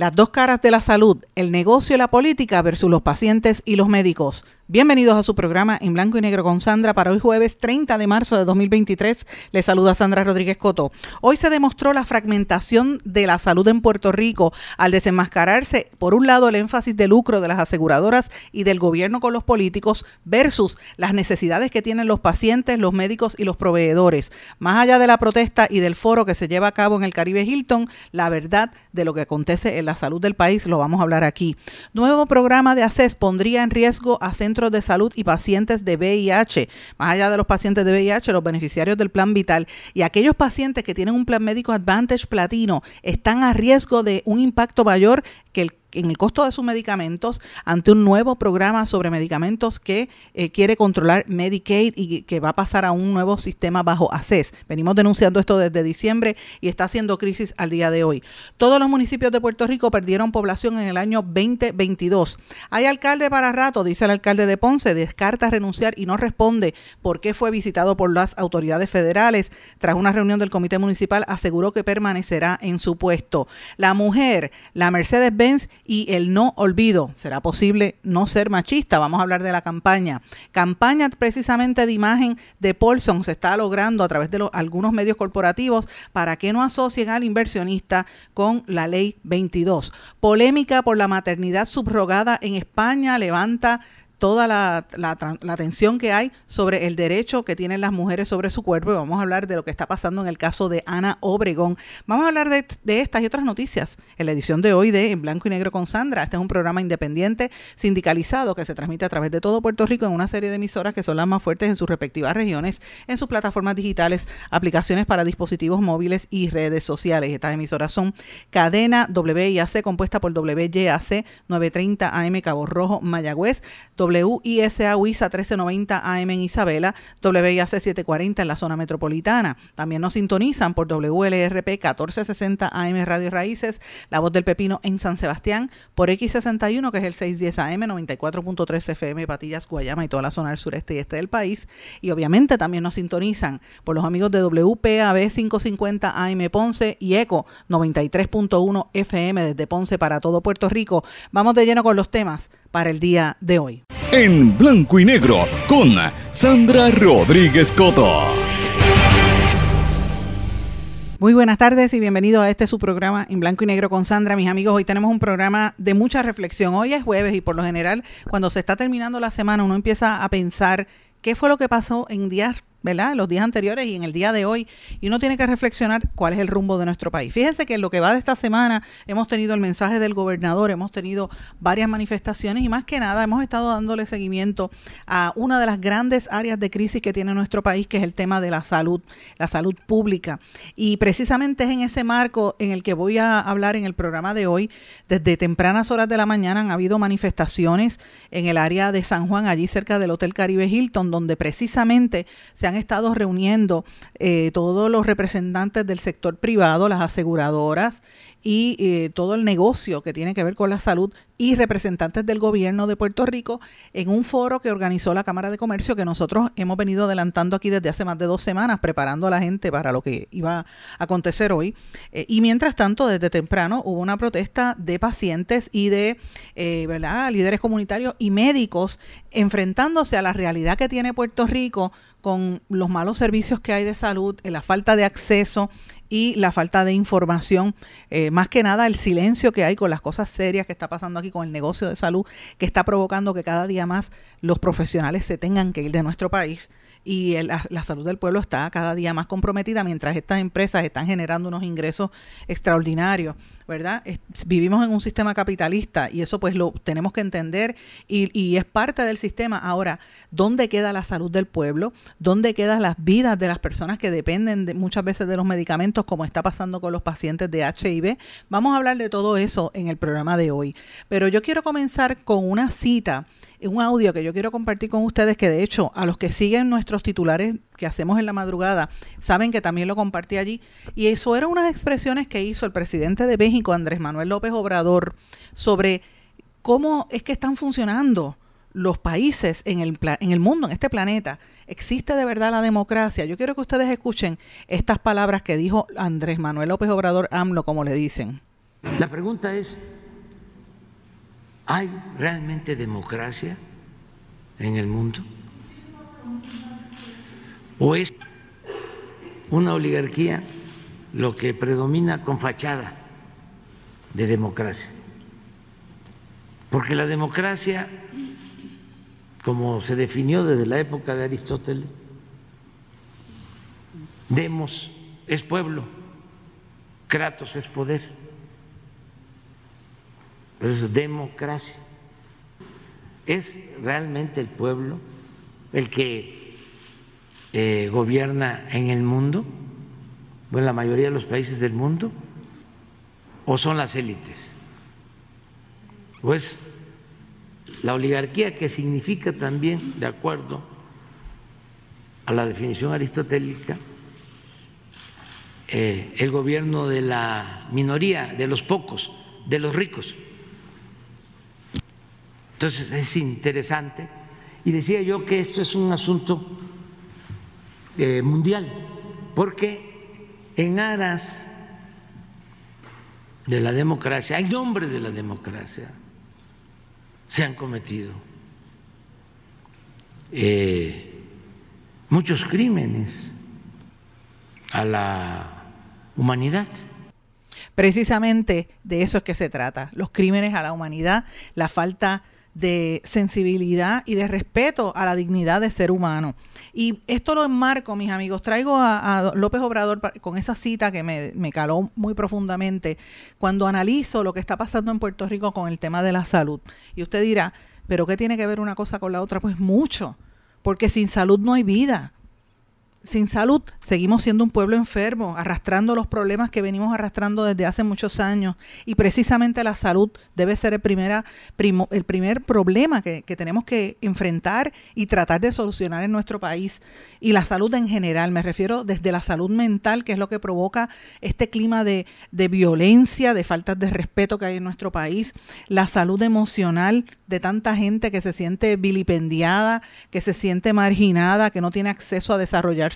Las dos caras de la salud, el negocio y la política versus los pacientes y los médicos. Bienvenidos a su programa en blanco y negro con Sandra para hoy jueves 30 de marzo de 2023. Les saluda Sandra Rodríguez Coto. Hoy se demostró la fragmentación de la salud en Puerto Rico al desenmascararse, por un lado, el énfasis de lucro de las aseguradoras y del gobierno con los políticos versus las necesidades que tienen los pacientes, los médicos y los proveedores. Más allá de la protesta y del foro que se lleva a cabo en el Caribe Hilton, la verdad de lo que acontece en la salud del país lo vamos a hablar aquí. Nuevo programa de ACES pondría en riesgo a centros de salud y pacientes de VIH, más allá de los pacientes de VIH, los beneficiarios del plan vital y aquellos pacientes que tienen un plan médico Advantage Platino están a riesgo de un impacto mayor que el en el costo de sus medicamentos ante un nuevo programa sobre medicamentos que eh, quiere controlar Medicaid y que va a pasar a un nuevo sistema bajo ACES. Venimos denunciando esto desde diciembre y está haciendo crisis al día de hoy. Todos los municipios de Puerto Rico perdieron población en el año 2022. Hay alcalde para rato, dice el alcalde de Ponce, descarta renunciar y no responde por qué fue visitado por las autoridades federales. Tras una reunión del comité municipal aseguró que permanecerá en su puesto. La mujer, la Mercedes-Benz y el no olvido. ¿Será posible no ser machista? Vamos a hablar de la campaña. Campaña precisamente de imagen de Paulson se está logrando a través de algunos medios corporativos para que no asocien al inversionista con la ley 22. Polémica por la maternidad subrogada en España levanta toda la, la, atención que hay sobre el derecho que tienen las mujeres sobre su cuerpo y vamos a hablar de lo que está pasando en el caso de Ana Obregón. Vamos a hablar de, de, estas y otras noticias en la edición de hoy de En Blanco y Negro con Sandra. Este es un programa independiente sindicalizado que se transmite a través de todo Puerto Rico en una serie de emisoras que son las más fuertes en sus respectivas regiones, en sus plataformas digitales, aplicaciones para dispositivos móviles y redes sociales. Estas emisoras son Cadena WIAC compuesta por WYAC 930 AM Cabo Rojo Mayagüez, WISA WISA 1390 AM en Isabela, WIAC 740 en la zona metropolitana. También nos sintonizan por WLRP 1460 AM Radio Raíces, La Voz del Pepino en San Sebastián, por X61 que es el 610 AM, 94.3 FM Patillas, Guayama y toda la zona del sureste y este del país. Y obviamente también nos sintonizan por los amigos de WPAB 550 AM Ponce y ECO 93.1 FM desde Ponce para todo Puerto Rico. Vamos de lleno con los temas para el día de hoy. En blanco y negro con Sandra Rodríguez Coto. Muy buenas tardes y bienvenidos a este su programa en blanco y negro con Sandra. Mis amigos, hoy tenemos un programa de mucha reflexión. Hoy es jueves y por lo general cuando se está terminando la semana uno empieza a pensar qué fue lo que pasó en días ¿verdad? Los días anteriores y en el día de hoy. Y uno tiene que reflexionar cuál es el rumbo de nuestro país. Fíjense que en lo que va de esta semana hemos tenido el mensaje del gobernador, hemos tenido varias manifestaciones y más que nada hemos estado dándole seguimiento a una de las grandes áreas de crisis que tiene nuestro país, que es el tema de la salud, la salud pública. Y precisamente es en ese marco en el que voy a hablar en el programa de hoy. Desde tempranas horas de la mañana han habido manifestaciones en el área de San Juan, allí cerca del Hotel Caribe Hilton, donde precisamente se han estado reuniendo eh, todos los representantes del sector privado, las aseguradoras y eh, todo el negocio que tiene que ver con la salud y representantes del gobierno de Puerto Rico en un foro que organizó la Cámara de Comercio que nosotros hemos venido adelantando aquí desde hace más de dos semanas, preparando a la gente para lo que iba a acontecer hoy. Eh, y mientras tanto, desde temprano hubo una protesta de pacientes y de ¿verdad? líderes comunitarios y médicos enfrentándose a la realidad que tiene Puerto Rico con los malos servicios que hay de salud, eh, la falta de acceso y la falta de información, eh, más que nada el silencio que hay con las cosas serias que está pasando aquí con el negocio de salud, que está provocando que cada día más los profesionales se tengan que ir de nuestro país. Y la, salud del pueblo está cada día más comprometida mientras estas empresas están generando unos ingresos extraordinarios, ¿verdad? vivimos en un sistema capitalista y eso pues lo tenemos que entender y, es parte del sistema. Ahora, ¿dónde queda la salud del pueblo? ¿Dónde quedan las vidas de las personas que dependen de, muchas veces de los medicamentos como está pasando con los pacientes de HIV? Vamos a hablar de todo eso en el programa de hoy. Pero yo quiero comenzar con una cita un audio que yo quiero compartir con ustedes, que de hecho a los que siguen nuestros titulares que hacemos en la madrugada, saben que también lo compartí allí. Y eso eran unas expresiones que hizo el presidente de México, Andrés Manuel López Obrador, sobre cómo es que están funcionando los países en el, en el mundo, en este planeta. ¿Existe de verdad la democracia? Yo quiero que ustedes escuchen estas palabras que dijo Andrés Manuel López Obrador AMLO, como le dicen. La pregunta es, ¿Hay realmente democracia en el mundo? ¿O es una oligarquía lo que predomina con fachada de democracia? Porque la democracia, como se definió desde la época de Aristóteles, demos es pueblo, kratos es poder. Es democracia. ¿Es realmente el pueblo el que eh, gobierna en el mundo, o en la mayoría de los países del mundo, o son las élites? Pues la oligarquía, que significa también, de acuerdo a la definición aristotélica, eh, el gobierno de la minoría, de los pocos, de los ricos. Entonces es interesante. Y decía yo que esto es un asunto eh, mundial, porque en aras de la democracia, en nombre de la democracia, se han cometido eh, muchos crímenes a la humanidad. Precisamente de eso es que se trata, los crímenes a la humanidad, la falta sensibilidad y de respeto a la dignidad de ser humano. Y esto lo enmarco, mis amigos, traigo a, López Obrador con esa cita que me, me, caló muy profundamente cuando analizo lo que está pasando en Puerto Rico con el tema de la salud. Y usted dirá, ¿pero qué tiene que ver una cosa con la otra? Pues mucho, porque sin salud no hay vida sin salud, seguimos siendo un pueblo enfermo, arrastrando los problemas que venimos arrastrando desde hace muchos años. Y precisamente la salud debe ser el, primera, el primer problema que, tenemos que enfrentar y tratar de solucionar en nuestro país. Y la salud en general, me refiero desde la salud mental, que es lo que provoca este clima de, de violencia, de faltas de respeto que hay en nuestro país, la salud emocional de tanta gente que se siente vilipendiada, que se siente marginada, que no tiene acceso a desarrollar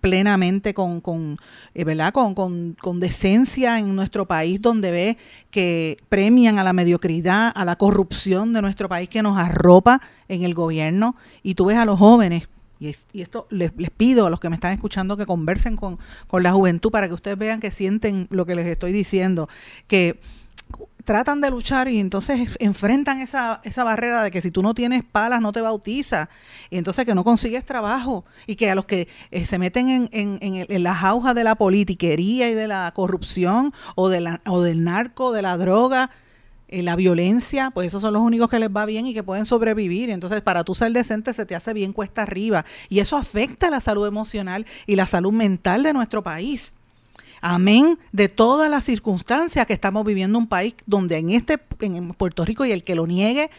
plenamente con, con, eh, ¿verdad? Con, con, decencia en nuestro país, donde ve que premian a la mediocridad, a la corrupción de nuestro país que nos arropa en el gobierno. Y tú ves a los jóvenes y, esto les, pido a los que me están escuchando que conversen con, con, la juventud para que ustedes vean que sienten lo que les estoy diciendo, que tratan de luchar y entonces enfrentan esa, esa barrera de que si tú no tienes palas no te bautiza. Y entonces que no consigues trabajo y que a los que eh, se meten en, en, en, las aujas de la politiquería y de la corrupción o, de la, o del narco, de la droga, eh, la violencia, pues esos son los únicos que les va bien y que pueden sobrevivir. Entonces, para tú ser decente se te hace bien cuesta arriba. Y eso afecta la salud emocional y la salud mental de nuestro país amén de todas las circunstancias que estamos viviendo un país donde en este en Puerto Rico y el que lo niegue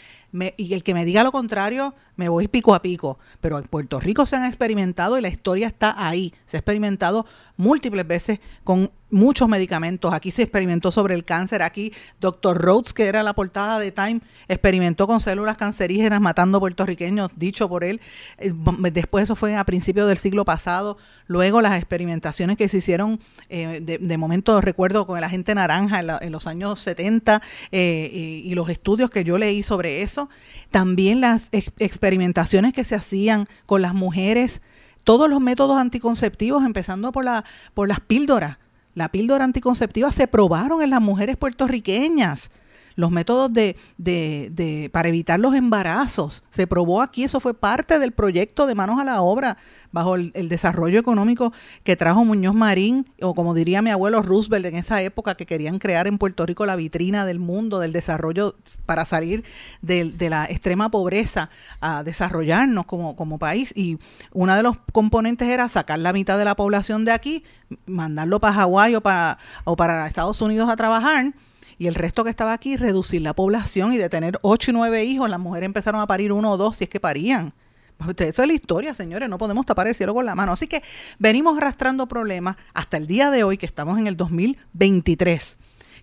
y el que me diga lo contrario me voy pico a pico. Pero en Puerto Rico se han experimentado y la historia está ahí. Se ha experimentado múltiples veces con muchos medicamentos. Aquí se experimentó sobre el cáncer. Aquí Dr. Rhodes, que era la portada de Time, experimentó con células cancerígenas matando puertorriqueños, dicho por él. Eh, después eso fue a principios del siglo pasado. Luego las experimentaciones que se hicieron, eh, de, momento recuerdo con el agente naranja en, los años 70 eh, y, y, los estudios que yo leí sobre eso. También las experimentaciones experimentaciones que se hacían con las mujeres, todos los métodos anticonceptivos, empezando por, la, por las píldoras. La píldora anticonceptiva se probaron en las mujeres puertorriqueñas. Los métodos de, de, de, para evitar los embarazos. Se probó aquí, eso fue parte del proyecto de Manos a la Obra bajo el, desarrollo económico que trajo Muñoz Marín, o como diría mi abuelo Roosevelt en esa época, que querían crear en Puerto Rico la vitrina del mundo, del desarrollo para salir de, la extrema pobreza a desarrollarnos como, país. Y uno de los componentes era sacar la mitad de la población de aquí, mandarlo para Hawái o para, o para Estados Unidos a trabajar y el resto que estaba aquí, reducir la población y de tener ocho y nueve hijos, las mujeres empezaron a parir uno o dos si es que parían. Eso es la historia, señores, no podemos tapar el cielo con la mano. Así que venimos arrastrando problemas hasta el día de hoy, que estamos en el 2023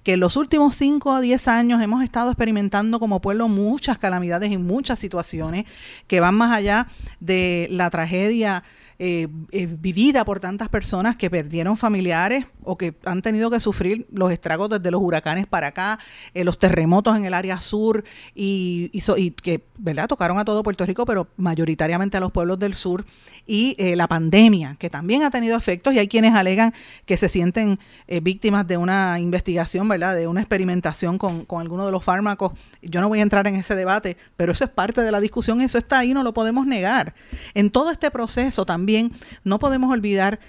que en los últimos 5 a 10 años hemos estado experimentando como pueblo muchas calamidades y muchas situaciones que van más allá de la tragedia eh, eh, vivida por tantas personas que perdieron familiares o que han tenido que sufrir los estragos desde los huracanes para acá, eh, los terremotos en el área sur y, y, que ¿verdad? tocaron a todo Puerto Rico, pero mayoritariamente a los pueblos del sur, y la pandemia, que también ha tenido efectos y hay quienes alegan que se sienten víctimas de una investigación, ¿verdad? de una experimentación con, con alguno de los fármacos. Yo no voy a entrar en ese debate, pero eso es parte de la discusión, eso está ahí, no lo podemos negar. En todo este proceso también también no podemos olvidar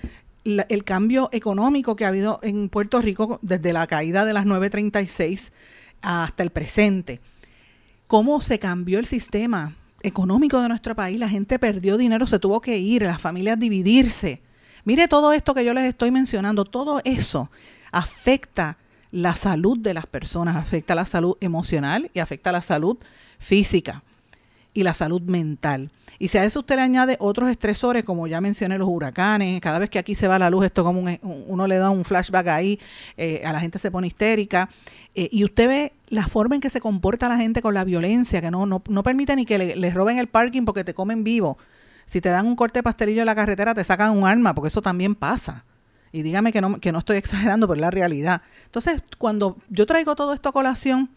el cambio económico que ha habido en Puerto Rico desde la caída de las 936 hasta el presente. Cómo se cambió el sistema económico de nuestro país, la gente perdió dinero, se tuvo que ir, las familias dividirse. Mire todo esto que yo les estoy mencionando, todo eso afecta la salud de las personas, afecta la salud emocional y afecta la salud física y la salud mental. Y si a eso usted le añade otros estresores, como ya mencioné, los huracanes, cada vez que aquí se va la luz, esto como uno le da un flashback ahí, eh, a la gente se pone histérica, eh, y usted ve la forma en que se comporta la gente con la violencia, que no, no, no permite ni que le, les roben el parking porque te comen vivo. Si te dan un corte de pastelillo en la carretera, te sacan un arma, porque eso también pasa. Y dígame que no, que no estoy exagerando, pero es la realidad. Entonces, cuando yo traigo todo esto a colación,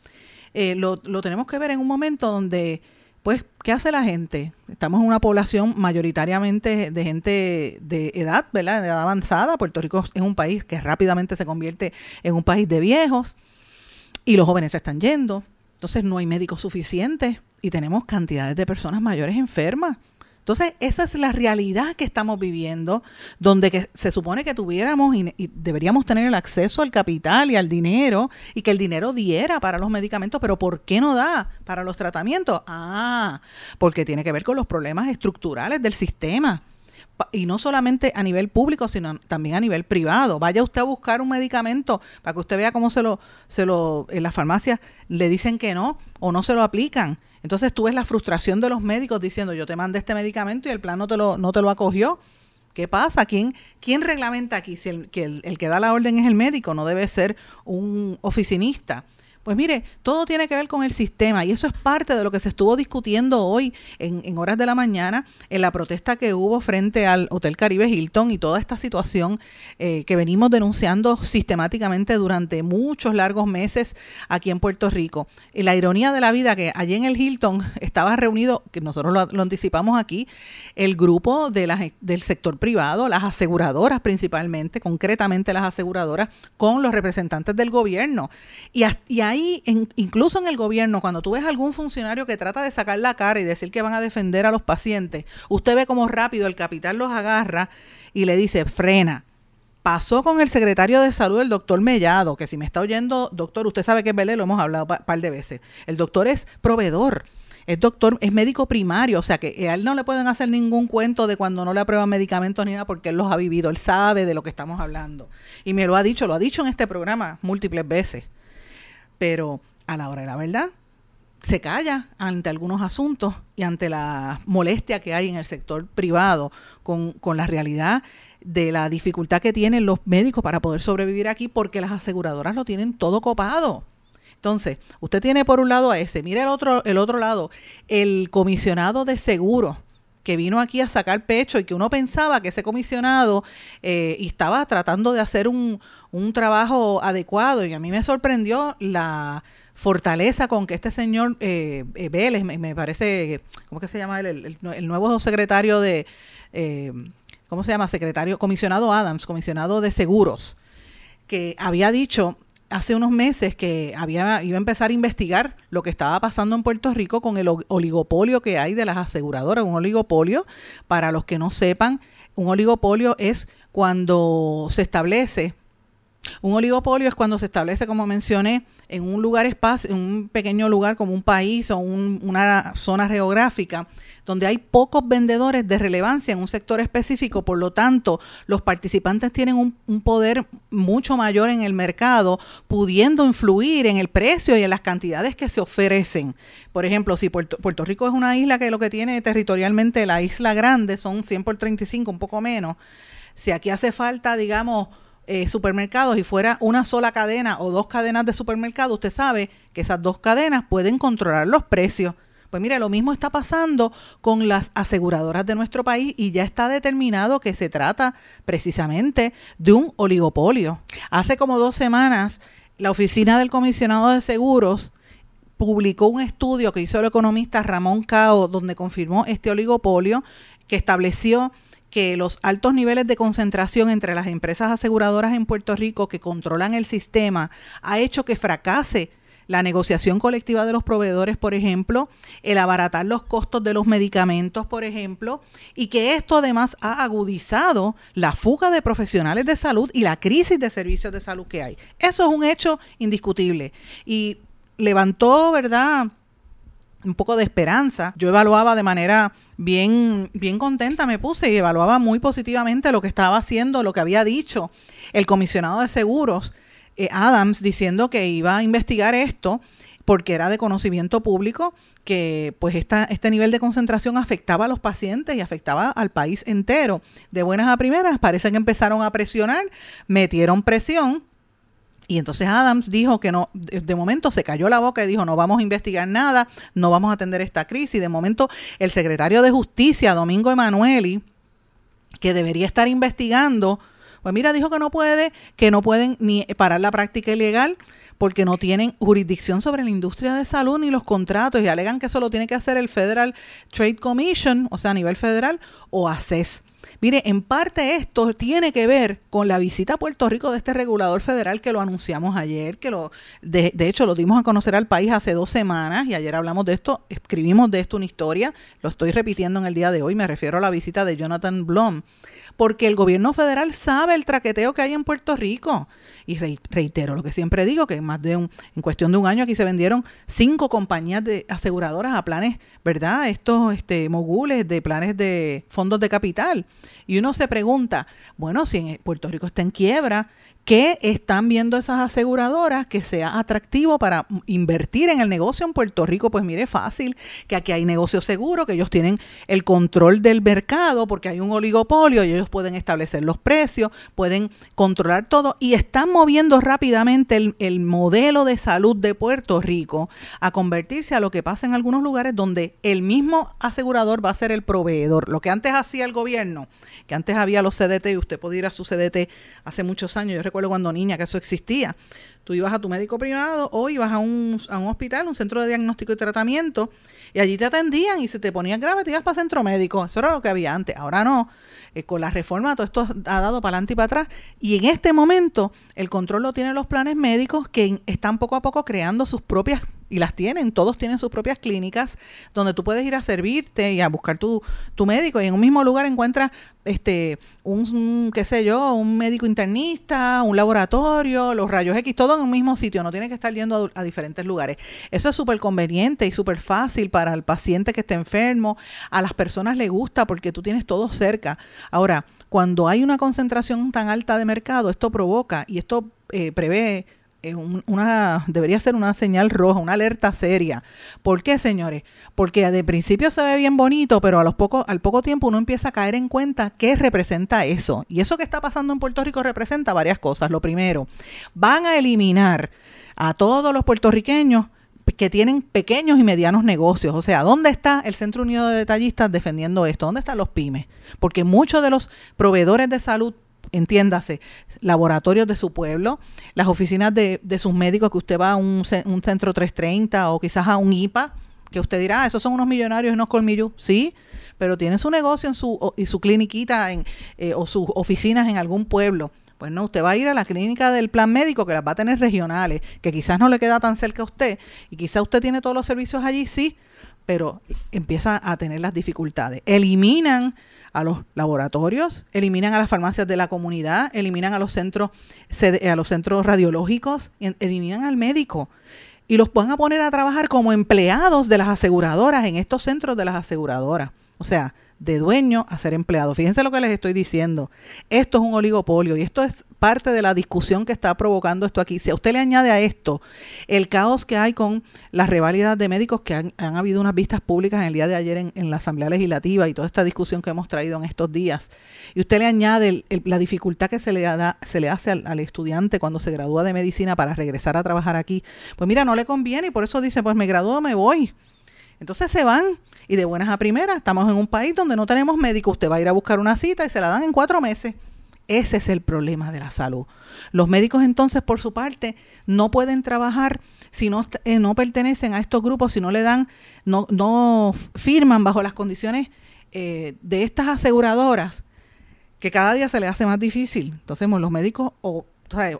eh, lo, lo tenemos que ver en un momento donde pues, ¿qué hace la gente? Estamos en una población mayoritariamente de gente de edad, ¿verdad? De edad avanzada. Puerto Rico es un país que rápidamente se convierte en un país de viejos y los jóvenes se están yendo. Entonces no hay médicos suficientes y tenemos cantidades de personas mayores enfermas. Entonces, esa es la realidad que estamos viviendo, donde que se supone que tuviéramos y, deberíamos tener el acceso al capital y al dinero y que el dinero diera para los medicamentos, pero ¿por qué no da para los tratamientos? Ah, porque tiene que ver con los problemas estructurales del sistema y no solamente a nivel público, sino también a nivel privado. Vaya usted a buscar un medicamento para que usted vea cómo se lo, se lo, en las farmacias le dicen que no o no se lo aplican. Entonces tú ves la frustración de los médicos diciendo yo te mandé este medicamento y el plan no te lo, no te lo acogió. ¿Qué pasa? ¿Quién, quién reglamenta aquí? Si el que, el que da la orden es el médico, no debe ser un oficinista. Pues mire, todo tiene que ver con el sistema y eso es parte de lo que se estuvo discutiendo hoy en, horas de la mañana en la protesta que hubo frente al Hotel Caribe Hilton y toda esta situación eh, que venimos denunciando sistemáticamente durante muchos largos meses aquí en Puerto Rico. Y la ironía de la vida que allí en el Hilton estaba reunido, que nosotros lo, anticipamos aquí, el grupo de las, del sector privado, las aseguradoras principalmente, concretamente las aseguradoras, con los representantes del gobierno. Y, y ahí incluso en el gobierno, cuando tú ves algún funcionario que trata de sacar la cara y decir que van a defender a los pacientes, usted ve cómo rápido el capital los agarra y le dice, frena. Pasó con el secretario de salud, el doctor Mellado, que si me está oyendo, doctor, usted sabe que es Belé, lo hemos hablado un par de veces. El doctor es proveedor es doctor, es médico primario, o sea que a él no le pueden hacer ningún cuento de cuando no le aprueban medicamentos ni nada porque él los ha vivido, él sabe de lo que estamos hablando. Y me lo ha dicho, lo ha dicho en este programa múltiples veces pero a la hora de la verdad se calla ante algunos asuntos y ante la molestia que hay en el sector privado con, con, la realidad de la dificultad que tienen los médicos para poder sobrevivir aquí porque las aseguradoras lo tienen todo copado. Entonces, usted tiene por un lado a ese, mire el otro, el otro lado, el comisionado de seguro que vino aquí a sacar pecho y que uno pensaba que ese comisionado eh, estaba tratando de hacer un, un trabajo adecuado y a mí me sorprendió la fortaleza con que este señor eh, eh Vélez, me, parece, ¿cómo que se llama él? El, nuevo secretario de, eh, ¿cómo se llama? Secretario, comisionado Adams, comisionado de seguros, que había dicho hace unos meses que había, iba a empezar a investigar lo que estaba pasando en Puerto Rico con el oligopolio que hay de las aseguradoras. Un oligopolio, para los que no sepan, un oligopolio es cuando se establece, un oligopolio es cuando se establece, como mencioné, en un lugar espacio, en un pequeño lugar como un país o una zona geográfica, donde hay pocos vendedores de relevancia en un sector específico, por lo tanto, los participantes tienen un, poder mucho mayor en el mercado, pudiendo influir en el precio y en las cantidades que se ofrecen. Por ejemplo, si Puerto, Rico es una isla que lo que tiene territorialmente la isla grande son 100 por 35, un poco menos, si aquí hace falta, digamos, eh, supermercados y fuera una sola cadena o dos cadenas de supermercados, usted sabe que esas dos cadenas pueden controlar los precios. Pues mire, lo mismo está pasando con las aseguradoras de nuestro país y ya está determinado que se trata precisamente de un oligopolio. Hace como dos semanas, la oficina del comisionado de seguros publicó un estudio que hizo el economista Ramón Cao, donde confirmó este oligopolio que estableció que los altos niveles de concentración entre las empresas aseguradoras en Puerto Rico que controlan el sistema ha hecho que fracase la negociación colectiva de los proveedores, por ejemplo, el abaratar los costos de los medicamentos, por ejemplo, y que esto además ha agudizado la fuga de profesionales de salud y la crisis de servicios de salud que hay. Eso es un hecho indiscutible y levantó, ¿verdad? un poco de esperanza. Yo evaluaba de manera bien, bien contenta, me puse y evaluaba muy positivamente lo que estaba haciendo, lo que había dicho el comisionado de seguros eh, Adams diciendo que iba a investigar esto porque era de conocimiento público que pues este nivel de concentración afectaba a los pacientes y afectaba al país entero. De buenas a primeras, parece que empezaron a presionar, metieron presión. Y entonces Adams dijo que no, de momento se cayó la boca y dijo, no vamos a investigar nada, no vamos a atender esta crisis. De momento el secretario de Justicia, Domingo Emanueli, que debería estar investigando pues mira, dijo que no puede, que no pueden ni parar la práctica ilegal porque no tienen jurisdicción sobre la industria de salud ni los contratos y alegan que eso lo tiene que hacer el Federal Trade Commission, o sea, a nivel federal, o ACES. Mire, en parte esto tiene que ver con la visita a Puerto Rico de este regulador federal que lo anunciamos ayer, que lo, de, de, hecho lo dimos a conocer al país hace dos semanas y ayer hablamos de esto, escribimos de esto una historia, lo estoy repitiendo en el día de hoy, me refiero a la visita de Jonathan Blum porque el gobierno federal sabe el traqueteo que hay en Puerto Rico. Y reitero lo que siempre digo, que más de un, en cuestión de un año aquí se vendieron cinco compañías de aseguradoras a planes, ¿verdad? Estos este, mogules de planes de fondos de capital. Y uno se pregunta, bueno, si en Puerto Rico está en quiebra, ¿Qué están viendo esas aseguradoras que sea atractivo para invertir en el negocio en Puerto Rico? Pues mire, fácil, que aquí hay negocio seguro, que ellos tienen el control del mercado porque hay un oligopolio y ellos pueden establecer los precios, pueden controlar todo y están moviendo rápidamente el, el modelo de salud de Puerto Rico a convertirse a lo que pasa en algunos lugares donde el mismo asegurador va a ser el proveedor. Lo que antes hacía el gobierno, que antes había los CDT y usted podía ir a su CDT hace muchos años, yo recuerdo cuando niña que eso existía. Tú ibas a tu médico privado o ibas a un, a un hospital, un centro de diagnóstico y tratamiento, y allí te atendían y si te ponías grave te ibas para centro médico. Eso era lo que había antes. Ahora no. Eh, con la reforma todo esto ha dado para adelante y para atrás. Y en este momento el control lo tienen los planes médicos que están poco a poco creando sus propias y las tienen, todos tienen sus propias clínicas donde tú puedes ir a servirte y a buscar tu, tu médico y en un mismo lugar encuentras este un, qué sé yo, un médico internista, un laboratorio, los rayos X, todo en un mismo sitio, no tiene que estar yendo a, diferentes lugares. Eso es súper conveniente y súper fácil para el paciente que esté enfermo, a las personas le gusta porque tú tienes todo cerca. Ahora, cuando hay una concentración tan alta de mercado, esto provoca y esto eh, prevé una, debería ser una señal roja, una alerta seria. ¿Por qué, señores? Porque de principio se ve bien bonito, pero a los poco, al poco tiempo uno empieza a caer en cuenta qué representa eso. Y eso que está pasando en Puerto Rico representa varias cosas. Lo primero, van a eliminar a todos los puertorriqueños que tienen pequeños y medianos negocios. O sea, ¿dónde está el Centro Unido de Detallistas defendiendo esto? ¿Dónde están los pymes? Porque muchos de los proveedores de salud entiéndase, laboratorios de su pueblo, las oficinas de, de sus médicos, que usted va a un, un, centro 330 o quizás a un IPA, que usted dirá, ah, esos son unos millonarios y unos colmillos, sí, pero tienen su negocio en su, y su cliniquita eh, o sus oficinas en algún pueblo. Pues no, usted va a ir a la clínica del plan médico que las va a tener regionales, que quizás no le queda tan cerca a usted y quizás usted tiene todos los servicios allí, sí, pero empieza a tener las dificultades. Eliminan a los laboratorios, eliminan a las farmacias de la comunidad, eliminan a los centros, a los centros radiológicos, eliminan al médico y los van a poner a trabajar como empleados de las aseguradoras en estos centros de las aseguradoras. O sea, de dueño a ser empleado. Fíjense lo que les estoy diciendo. Esto es un oligopolio y esto es parte de la discusión que está provocando esto aquí. Si a usted le añade a esto el caos que hay con las reválidas de médicos, que han, habido unas vistas públicas en el día de ayer en, la Asamblea Legislativa y toda esta discusión que hemos traído en estos días, y usted le añade la dificultad que se le, da, se le hace al, al estudiante cuando se gradúa de medicina para regresar a trabajar aquí, pues mira, no le conviene y por eso dice, pues me gradúo, me voy. Entonces se van y de buenas a primeras, estamos en un país donde no tenemos médico. Usted va a ir a buscar una cita y se la dan en cuatro meses. Ese es el problema de la salud. Los médicos entonces, por su parte, no pueden trabajar si no, eh, no pertenecen a estos grupos, si no le dan, no, no firman bajo las condiciones eh, de estas aseguradoras, que cada día se les hace más difícil. Entonces los médicos o,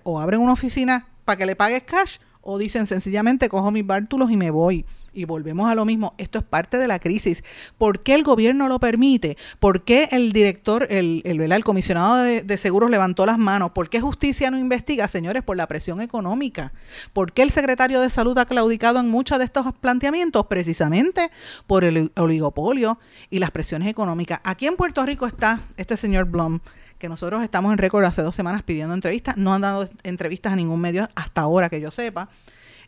o abren una oficina para que le pagues cash o dicen sencillamente cojo mis bártulos y me voy y volvemos a lo mismo, esto es parte de la crisis. ¿Por qué el gobierno lo permite? ¿Por qué el director, el, el, comisionado de, seguros levantó las manos? ¿Por qué justicia no investiga, señores? Por la presión económica. ¿Por qué el secretario de salud ha claudicado en muchos de estos planteamientos? Precisamente por el oligopolio y las presiones económicas. Aquí en Puerto Rico está este señor Blum que nosotros estamos en récord hace dos semanas pidiendo entrevistas, no han dado entrevistas a ningún medio hasta ahora que yo sepa.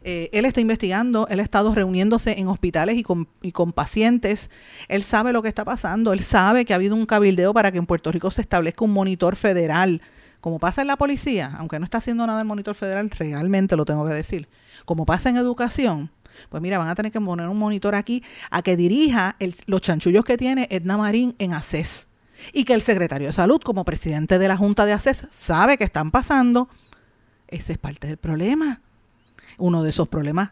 Eh, él está investigando, él ha estado reuniéndose en hospitales y con, y con pacientes. Él sabe lo que está pasando, él sabe que ha habido un cabildeo para que en Puerto Rico se establezca un monitor federal como pasa en la policía, aunque no está haciendo nada el monitor federal, realmente lo tengo que decir, como pasa en educación, pues mira, van a tener que poner un monitor aquí a que dirija los chanchullos que tiene Edna Marín en ACES. Y que el secretario de salud, como presidente de la Junta de ACES, sabe que están pasando. Ese es parte del problema. Uno de esos problemas,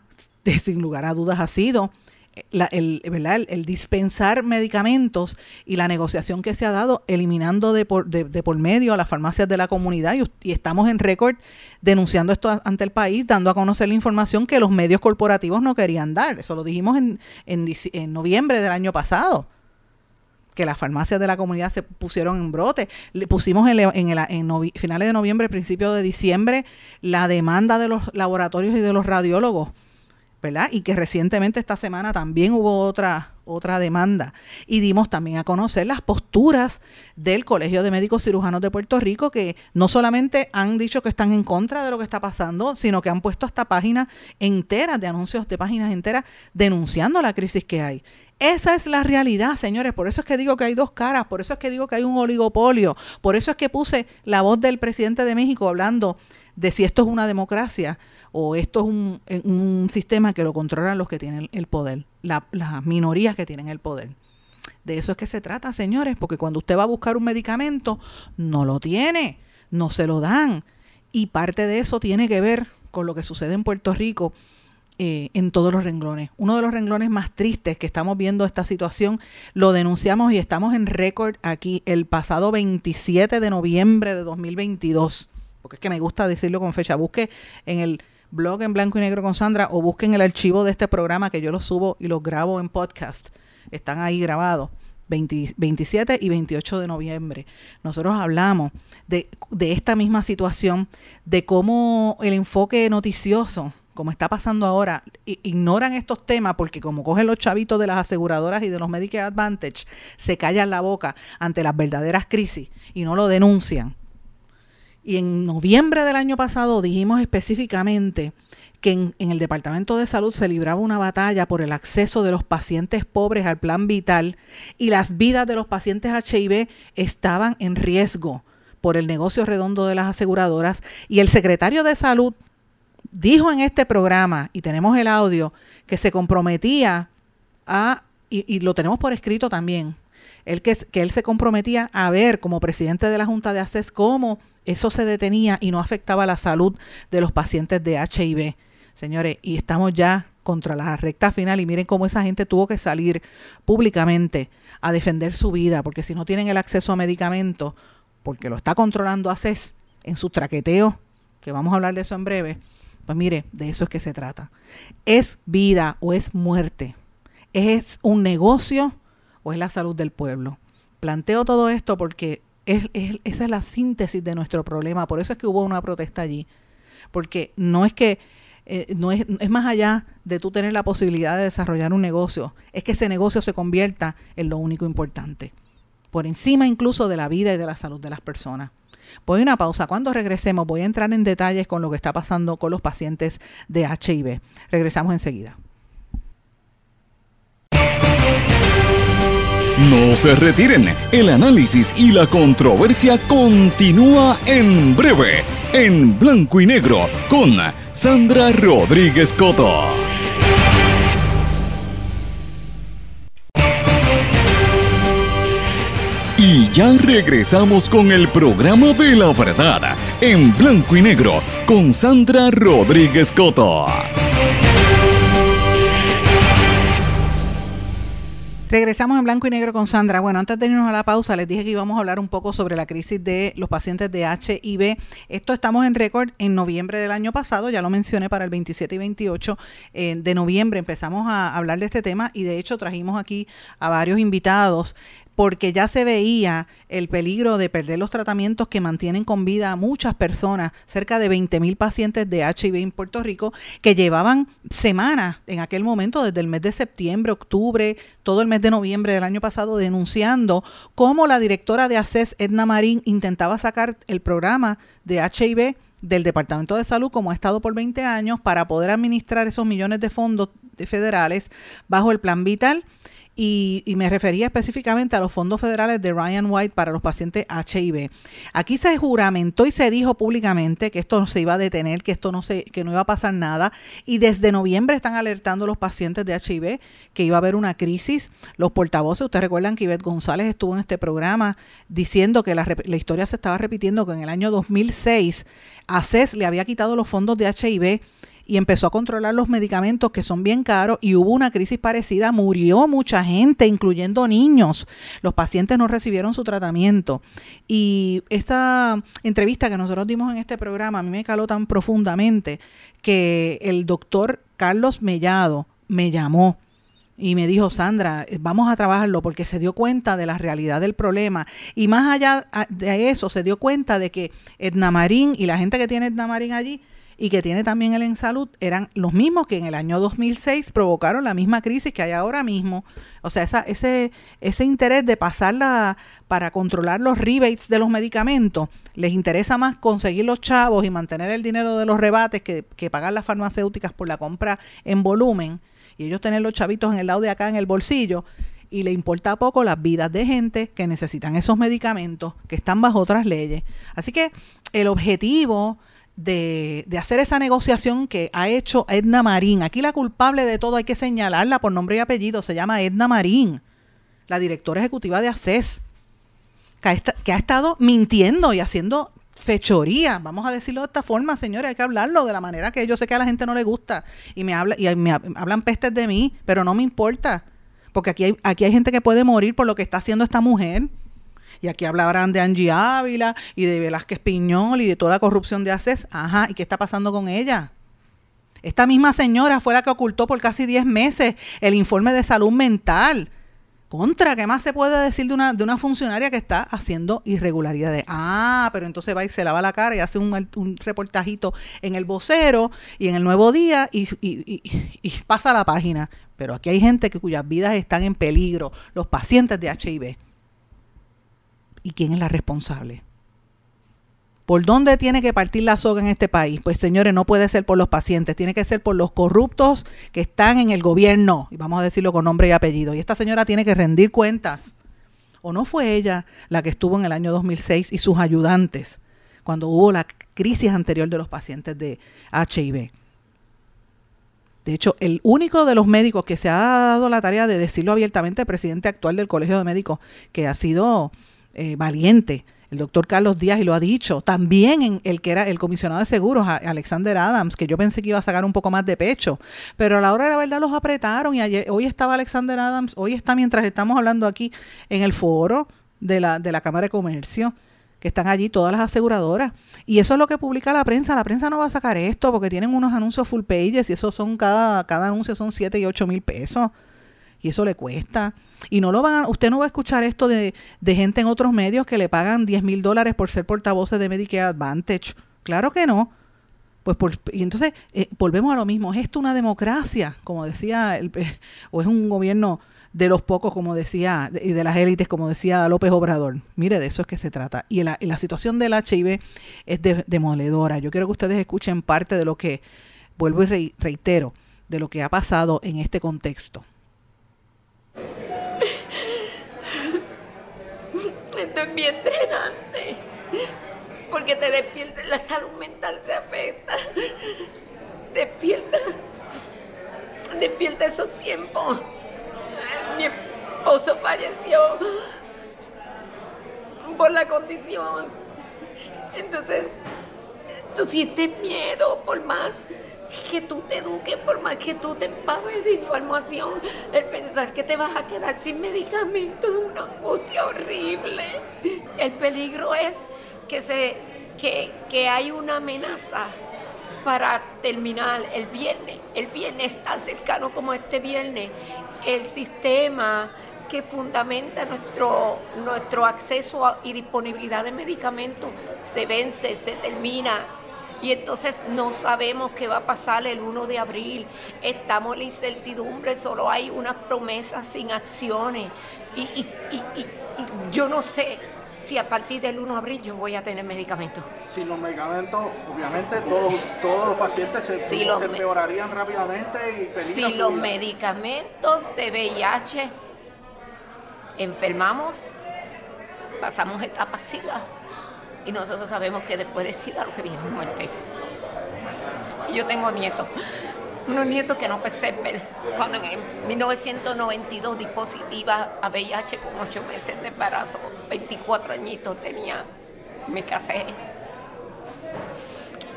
sin lugar a dudas, ha sido eh, el, El, dispensar medicamentos y la negociación que se ha dado eliminando de por, de, por medio a las farmacias de la comunidad y, estamos en récord denunciando esto ante el país, dando a conocer la información que los medios corporativos no querían dar. Eso lo dijimos en, en noviembre del año pasado que las farmacias de la comunidad se pusieron en brote. Le pusimos en, en, finales de noviembre, principios de diciembre, la demanda de los laboratorios y de los radiólogos, ¿verdad? Y que recientemente esta semana también hubo otra otra demanda. Y dimos también a conocer las posturas del Colegio de Médicos Cirujanos de Puerto Rico, que no solamente han dicho que están en contra de lo que está pasando, sino que han puesto hasta páginas enteras de anuncios de páginas enteras denunciando la crisis que hay. Esa es la realidad, señores. Por eso es que digo que hay dos caras, por eso es que digo que hay un oligopolio, por eso es que puse la voz del presidente de México hablando de si esto es una democracia o esto es un, un sistema que lo controlan los que tienen el poder, las minorías que tienen el poder. De eso es que se trata, señores, porque cuando usted va a buscar un medicamento, no lo tiene, no se lo dan. Y parte de eso tiene que ver con lo que sucede en Puerto Rico eh, en todos los renglones. Uno de los renglones más tristes que estamos viendo esta situación, lo denunciamos y estamos en récord aquí el pasado 27 de noviembre de 2022, porque es que me gusta decirlo con fecha. Busque en el blog en blanco y negro con Sandra o busquen el archivo de este programa que yo lo subo y lo grabo en podcast. Están ahí grabados. 27 y 28 de noviembre. Nosotros hablamos de esta misma situación, de cómo el enfoque noticioso como está pasando ahora, ignoran estos temas porque como cogen los chavitos de las aseguradoras y de los Medicare Advantage, se callan la boca ante las verdaderas crisis y no lo denuncian. Y en noviembre del año pasado dijimos específicamente que en, en, el Departamento de Salud se libraba una batalla por el acceso de los pacientes pobres al plan vital y las vidas de los pacientes HIV estaban en riesgo por el negocio redondo de las aseguradoras y el secretario de Salud dijo en este programa, y tenemos el audio, que se comprometía a, y, lo tenemos por escrito también, que, que, él se comprometía a ver como presidente de la Junta de ACES cómo eso se detenía y no afectaba la salud de los pacientes de HIV. Señores, y estamos ya contra la recta final y miren cómo esa gente tuvo que salir públicamente a defender su vida, porque si no tienen el acceso a medicamentos, porque lo está controlando ACES, en sus traqueteos, que vamos a hablar de eso en breve, pues mire, de eso es que se trata. ¿Es vida o es muerte? ¿Es un negocio o es la salud del pueblo? Planteo todo esto porque es, esa es la síntesis de nuestro problema. Por eso es que hubo una protesta allí. Porque no es que eh, no es, es, más allá de tú tener la posibilidad de desarrollar un negocio, es que ese negocio se convierta en lo único importante, por encima incluso de la vida y de la salud de las personas. Voy a una pausa. Cuando regresemos voy a entrar en detalles con lo que está pasando con los pacientes de HIV. Regresamos enseguida. No se retiren, el análisis y la controversia continúa en breve, en blanco y negro, con Sandra Rodríguez Coto. Ya regresamos con el programa de la verdad, en blanco y negro, con Sandra Rodríguez Coto. Regresamos en blanco y negro con Sandra. Bueno, antes de irnos a la pausa, les dije que íbamos a hablar un poco sobre la crisis de los pacientes de HIV. Esto estamos en récord en noviembre del año pasado, ya lo mencioné para el 27 y 28 eh, de noviembre empezamos a hablar de este tema y de hecho trajimos aquí a varios invitados porque ya se veía el peligro de perder los tratamientos que mantienen con vida a muchas personas, cerca de 20 mil pacientes de HIV en Puerto Rico, que llevaban semanas en aquel momento, desde el mes de septiembre, octubre, todo el mes de noviembre del año pasado, denunciando cómo la directora de ACES, Edna Marín, intentaba sacar el programa de HIV del Departamento de Salud, como ha estado por 20 años, para poder administrar esos millones de fondos federales bajo el Plan Vital y, me refería específicamente a los fondos federales de Ryan White para los pacientes HIV. Aquí se juramentó y se dijo públicamente que esto no se iba a detener, que esto no se, que no iba a pasar nada, y desde noviembre están alertando los pacientes de HIV que iba a haber una crisis. Los portavoces, ustedes recuerdan que Ivette González estuvo en este programa diciendo que la, la historia se estaba repitiendo, que en el año 2006 ACES le había quitado los fondos de HIV y empezó a controlar los medicamentos que son bien caros y hubo una crisis parecida, murió mucha gente, incluyendo niños. Los pacientes no recibieron su tratamiento. Y esta entrevista que nosotros dimos en este programa a mí me caló tan profundamente que el doctor Carlos Mellado me llamó y me dijo, Sandra, vamos a trabajarlo porque se dio cuenta de la realidad del problema. Y más allá de eso, se dio cuenta de que Edna Marín y la gente que tiene Edna Marín allí y que tiene también el en salud eran los mismos que en el año 2006 provocaron la misma crisis que hay ahora mismo. O sea, esa, ese, ese interés de pasarla para controlar los rebates de los medicamentos, les interesa más conseguir los chavos y mantener el dinero de los rebates que, que pagar las farmacéuticas por la compra en volumen y ellos tener los chavitos en el lado de acá en el bolsillo y le importa poco las vidas de gente que necesitan esos medicamentos que están bajo otras leyes. Así que el objetivo de, hacer esa negociación que ha hecho Edna Marín. Aquí la culpable de todo hay que señalarla por nombre y apellido, se llama Edna Marín, la directora ejecutiva de ACES, que ha, estado mintiendo y haciendo fechoría, vamos a decirlo de esta forma, señores, hay que hablarlo de la manera que yo sé que a la gente no le gusta y me habla y me hablan pestes de mí, pero no me importa, porque aquí hay, aquí hay gente que puede morir por lo que está haciendo esta mujer. Y aquí hablarán de Angie Ávila y de Velázquez Piñol y de toda la corrupción de ACES. Ajá, ¿y qué está pasando con ella? Esta misma señora fue la que ocultó por casi 10 meses el informe de salud mental. Contra, ¿qué más se puede decir de una, de una funcionaria que está haciendo irregularidades? Ah, pero entonces va y se lava la cara y hace un, reportajito en el vocero y en el nuevo día y, pasa la página. Pero aquí hay gente que cuyas vidas están en peligro, los pacientes de HIV. ¿Y quién es la responsable? ¿Por dónde tiene que partir la soga en este país? Pues señores, no puede ser por los pacientes, tiene que ser por los corruptos que están en el gobierno, y vamos a decirlo con nombre y apellido. Y esta señora tiene que rendir cuentas. ¿O no fue ella la que estuvo en el año 2006 y sus ayudantes cuando hubo la crisis anterior de los pacientes de HIV? De hecho, el único de los médicos que se ha dado la tarea de decirlo abiertamente, el presidente actual del Colegio de Médicos, que ha sido eh, valiente, el doctor Carlos Díaz, y lo ha dicho, también en el que era el comisionado de seguros, Alexander Adams, que yo pensé que iba a sacar un poco más de pecho, pero a la hora de la verdad los apretaron y ayer, hoy estaba Alexander Adams, hoy está mientras estamos hablando aquí en el foro de la, de la Cámara de Comercio, que están allí todas las aseguradoras. Y eso es lo que publica la prensa. La prensa no va a sacar esto porque tienen unos anuncios full pages y eso son cada, cada anuncio son 7 y 8 mil pesos. Y eso le cuesta. Y no lo van a, usted no va a escuchar esto de, de gente en otros medios que le pagan 10 mil dólares por ser portavoces de Medicare Advantage. Claro que no. Pues por, y entonces eh, volvemos a lo mismo. ¿Es esto una democracia? Como decía, el, o es un gobierno de los pocos, como decía, y de las élites, como decía López Obrador. Mire, de eso es que se trata. Y la, la situación del HIV es demoledora. Yo quiero que ustedes escuchen parte de lo que, vuelvo y reitero, de lo que ha pasado en este contexto. Esto es bien drenante, porque te despierta, la salud mental se afecta, despierta, despierta esos tiempos. Mi esposo falleció por la condición. Entonces, tú sientes miedo por más que tú te eduques, por más que tú te empapes de información, el pensar que te vas a quedar sin medicamentos es una angustia horrible. El peligro es que, se, que, que hay una amenaza para terminar el viernes. El viernes está cercano como este viernes. El sistema que fundamenta nuestro, nuestro acceso y disponibilidad de medicamentos se vence, se termina. Y entonces no sabemos qué va a pasar el 1 de abril. Estamos en la incertidumbre, solo hay unas promesas sin acciones. y, y yo no sé si a partir del 1 de abril yo voy a tener medicamentos. Si los medicamentos, obviamente todos, todos los pacientes se, empeorarían rápidamente y Si los medicamentos de VIH enfermamos, pasamos etapas SIDA y nosotros sabemos que después de SIDA lo que viene muerte. Y yo tengo nietos unos nietos que no ver. Cuando en 1992 dispositiva a VIH con ocho meses de embarazo, 24 añitos tenía, me casé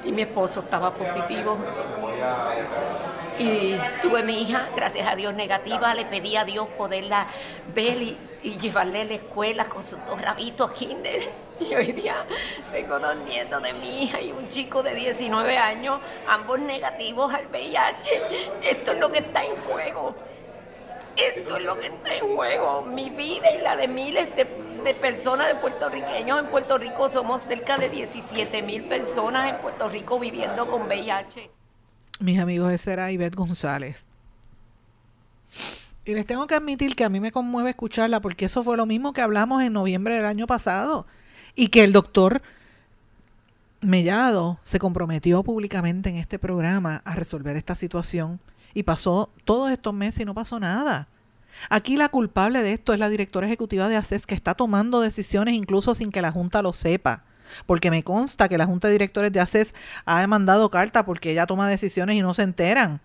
y mi esposo estaba positivo. Y tuve mi hija, gracias a Dios, negativa. Le pedí a Dios poderla ver y, llevarle a la escuela con sus dos rabitos kinder. Y hoy día tengo dos nietos de mi hija y un chico de 19 años, ambos negativos al VIH. Esto es lo que está en juego. Esto es lo que está en juego. Mi vida y la de miles de, personas de puertorriqueños en Puerto Rico. Somos cerca de 17 mil personas en Puerto Rico viviendo con VIH. Mis amigos, ese era Ivette González. Y les tengo que admitir que a mí me conmueve escucharla porque eso fue lo mismo que hablamos en noviembre del año pasado y que el doctor Mellado se comprometió públicamente en este programa a resolver esta situación y pasó todos estos meses y no pasó nada. Aquí la culpable de esto es la directora ejecutiva de ACES que está tomando decisiones incluso sin que la Junta lo sepa. Porque me consta que la Junta de Directores de ACES ha mandado carta porque ella toma decisiones y no se enteran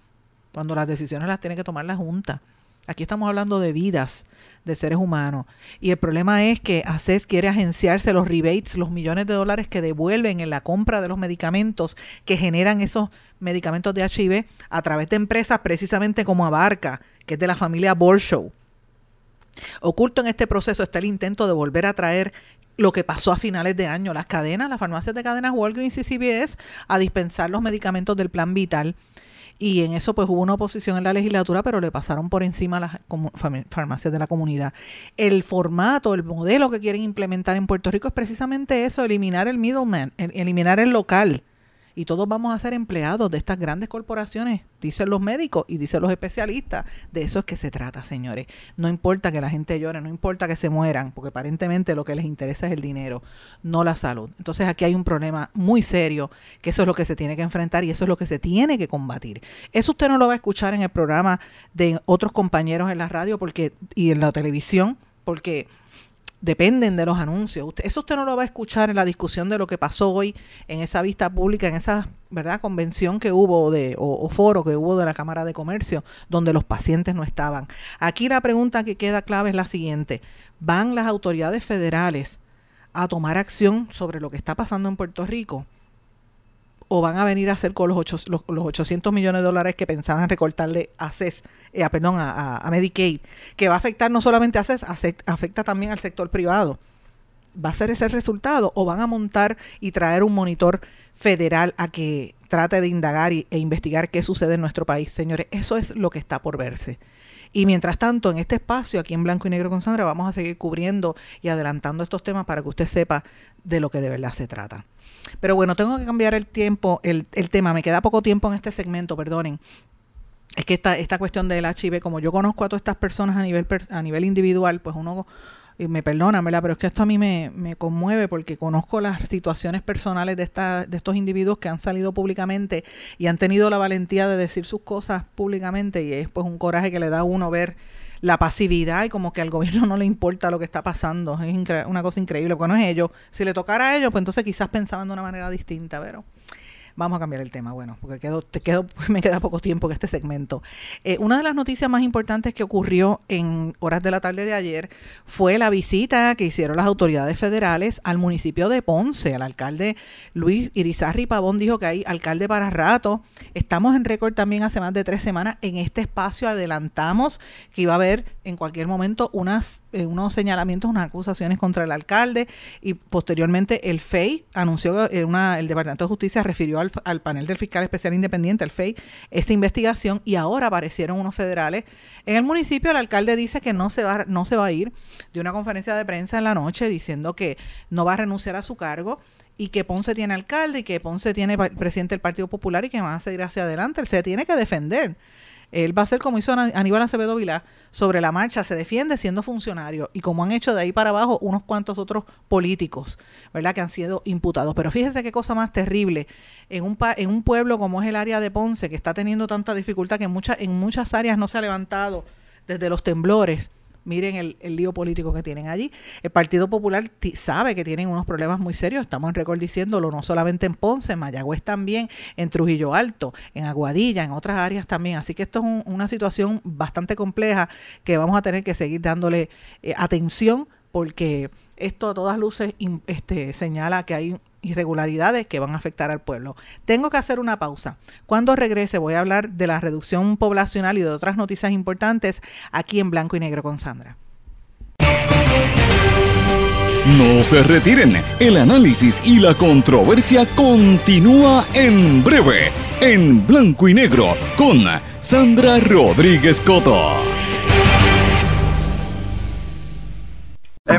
cuando las decisiones las tiene que tomar la Junta. Aquí estamos hablando de vidas de seres humanos. Y el problema es que ACES quiere agenciarse los rebates, los millones de dólares que devuelven en la compra de los medicamentos que generan esos medicamentos de HIV a través de empresas precisamente como Abarca, que es de la familia Bolshow. Oculto en este proceso está el intento de volver a traer lo que pasó a finales de año, las cadenas, las farmacias de cadenas Walgreens y CVS a dispensar los medicamentos del plan vital y en eso pues hubo una oposición en la legislatura, pero le pasaron por encima las farmacias de la comunidad. El formato, el modelo que quieren implementar en Puerto Rico es precisamente eso, eliminar el middleman, eliminar el local y todos vamos a ser empleados de estas grandes corporaciones, dicen los médicos y dicen los especialistas. De eso es que se trata, señores. No importa que la gente llore, no importa que se mueran, porque aparentemente lo que les interesa es el dinero, no la salud. Entonces aquí hay un problema muy serio, que eso es lo que se tiene que enfrentar y eso es lo que se tiene que combatir. Eso usted no lo va a escuchar en el programa de otros compañeros en la radio porque y en la televisión, porque dependen de los anuncios. eso usted no lo va a escuchar en la discusión de lo que pasó hoy en esa vista pública, en esa verdad convención que hubo de, o, foro que hubo de la Cámara de Comercio, donde los pacientes no estaban. Aquí la pregunta que queda clave es la siguiente. ¿Van las autoridades federales a tomar acción sobre lo que está pasando en Puerto Rico? O van a venir a hacer con los, los, 800 millones de dólares que pensaban recortarle a CES, eh, perdón, a, Medicaid, que va a afectar no solamente a CES, afecta también al sector privado. ¿Va a ser ese el resultado o van a montar y traer un monitor federal a que trate de indagar e investigar qué sucede en nuestro país? Señores, eso es lo que está por verse. Y mientras tanto, en este espacio, aquí en Blanco y Negro con Sandra, vamos a seguir cubriendo y adelantando estos temas para que usted sepa de lo que de verdad se trata. Pero bueno, tengo que cambiar el tiempo, el, tema. Me queda poco tiempo en este segmento, perdonen es que esta, cuestión del HIV, como yo conozco a todas estas personas a nivel individual, pues uno, y me perdonan, ¿verdad? Pero es que esto a mí me, me conmueve porque conozco las situaciones personales de, esta, de estos individuos que han salido públicamente y han tenido la valentía de decir sus cosas públicamente y es pues un coraje que le da a uno ver la pasividad y como que al gobierno no le importa lo que está pasando. Es una cosa increíble, porque no es ellos. Si le tocara a ellos, pues entonces quizás pensaban de una manera distinta, pero... Vamos a cambiar el tema, bueno, porque quedo, te quedo, me queda poco tiempo en este segmento. Eh, una de las noticias más importantes que ocurrió en horas de la tarde de ayer fue la visita que hicieron las autoridades federales al municipio de Ponce. El alcalde Luis Irizarri Pavón dijo que hay alcalde para rato. Estamos en récord también hace más de tres semanas. En este espacio adelantamos que iba a haber en cualquier momento unas, eh, unos señalamientos, unas acusaciones contra el alcalde y posteriormente el FEI anunció, eh, una, el Departamento de Justicia refirió al al, panel del fiscal especial independiente, el FEI, esta investigación y ahora aparecieron unos federales. En el municipio el alcalde dice que no se va, no se va a ir de una conferencia de prensa en la noche diciendo que no va a renunciar a su cargo y que Ponce tiene alcalde y que Ponce tiene presidente del Partido Popular y que va a seguir hacia adelante. Él se tiene que defender. Él va a ser como hizo Aníbal Acevedo Vilá, sobre la marcha, se defiende siendo funcionario y como han hecho de ahí para abajo unos cuantos otros políticos, ¿verdad? Que han sido imputados. Pero fíjense qué cosa más terrible. En un, en un pueblo como es el área de Ponce, que está teniendo tanta dificultad que en, en muchas áreas no se ha levantado desde los temblores, Miren el, lío político que tienen allí. El Partido Popular sabe que tienen unos problemas muy serios, estamos en récord diciéndolo, no solamente en Ponce, en Mayagüez también, en Trujillo Alto, en Aguadilla, en otras áreas también. Así que esto es una situación bastante compleja que vamos a tener que seguir dándole eh, atención porque esto a todas luces este, señala que hay irregularidades que van a afectar al pueblo. Tengo que hacer una pausa. Cuando regrese voy a hablar de la reducción poblacional y de otras noticias importantes aquí en Blanco y Negro con Sandra. No se retiren, el análisis y la controversia continúa en breve, en Blanco y Negro con Sandra Rodríguez Coto.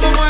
Pero tú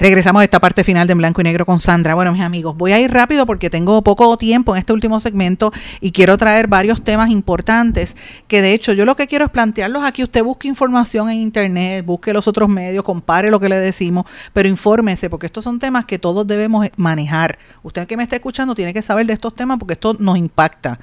Regresamos a esta parte final de Blanco y Negro con Sandra. Bueno, mis amigos, voy a ir rápido porque tengo poco tiempo en este último segmento y quiero traer varios temas importantes que de hecho yo lo que quiero es plantearlos aquí. Usted busque información en internet, busque los otros medios, compare lo que le decimos, pero infórmese porque estos son temas que todos debemos manejar. Usted que me está escuchando tiene que saber de estos temas porque esto nos impacta.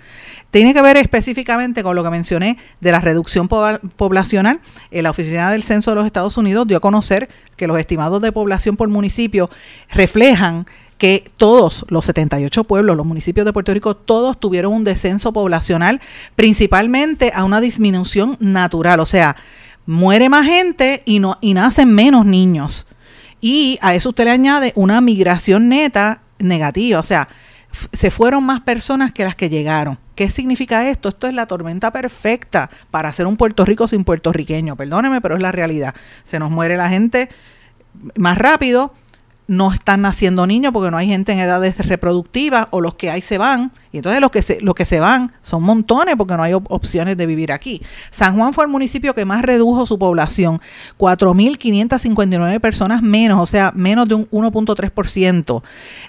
Tiene que ver específicamente con lo que mencioné de la reducción poblacional. Eh, la Oficina del Censo de los Estados Unidos dio a conocer que los estimados de población por municipio reflejan que todos los 78 pueblos, los municipios de Puerto Rico, todos tuvieron un descenso poblacional, principalmente a una disminución natural, o sea, muere más gente y, no, y nacen menos niños. Y a eso usted le añade una migración neta negativa, o sea, se fueron más personas que las que llegaron. ¿Qué significa esto? Esto es la tormenta perfecta para hacer un Puerto Rico sin puertorriqueño. Perdóneme, pero es la realidad. Se nos muere la gente más rápido, no están naciendo niños porque no hay gente en edades reproductivas o los que hay se van. Y entonces los que se, los que se van son montones porque no hay opciones de vivir aquí. San Juan fue el municipio que más redujo su población, 4.559 personas menos, o sea, menos de un 1.3%.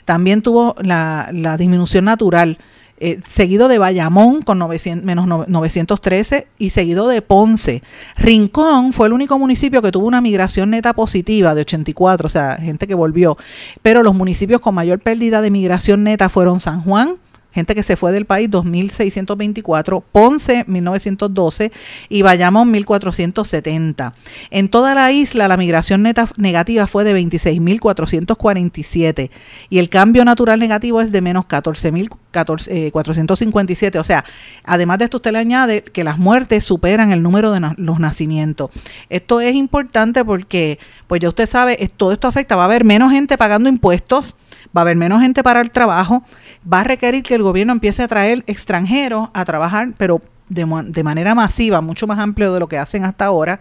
También tuvo la, la disminución natural eh, seguido de Bayamón con 900, menos 913 y seguido de Ponce. Rincón fue el único municipio que tuvo una migración neta positiva de 84, o sea, gente que volvió. Pero los municipios con mayor pérdida de migración neta fueron San Juan, gente que se fue del país 2.624, Ponce 1912 y Bayamón 1.470. En toda la isla la migración neta negativa fue de 26.447 y el cambio natural negativo es de menos 14.457. Eh, o sea, además de esto usted le añade que las muertes superan el número de los nacimientos. Esto es importante porque, pues ya usted sabe, todo esto afecta, va a haber menos gente pagando impuestos, va a haber menos gente para el trabajo, va a requerir que el gobierno empiece a traer extranjeros a trabajar, pero de, manera masiva, mucho más amplio de lo que hacen hasta ahora,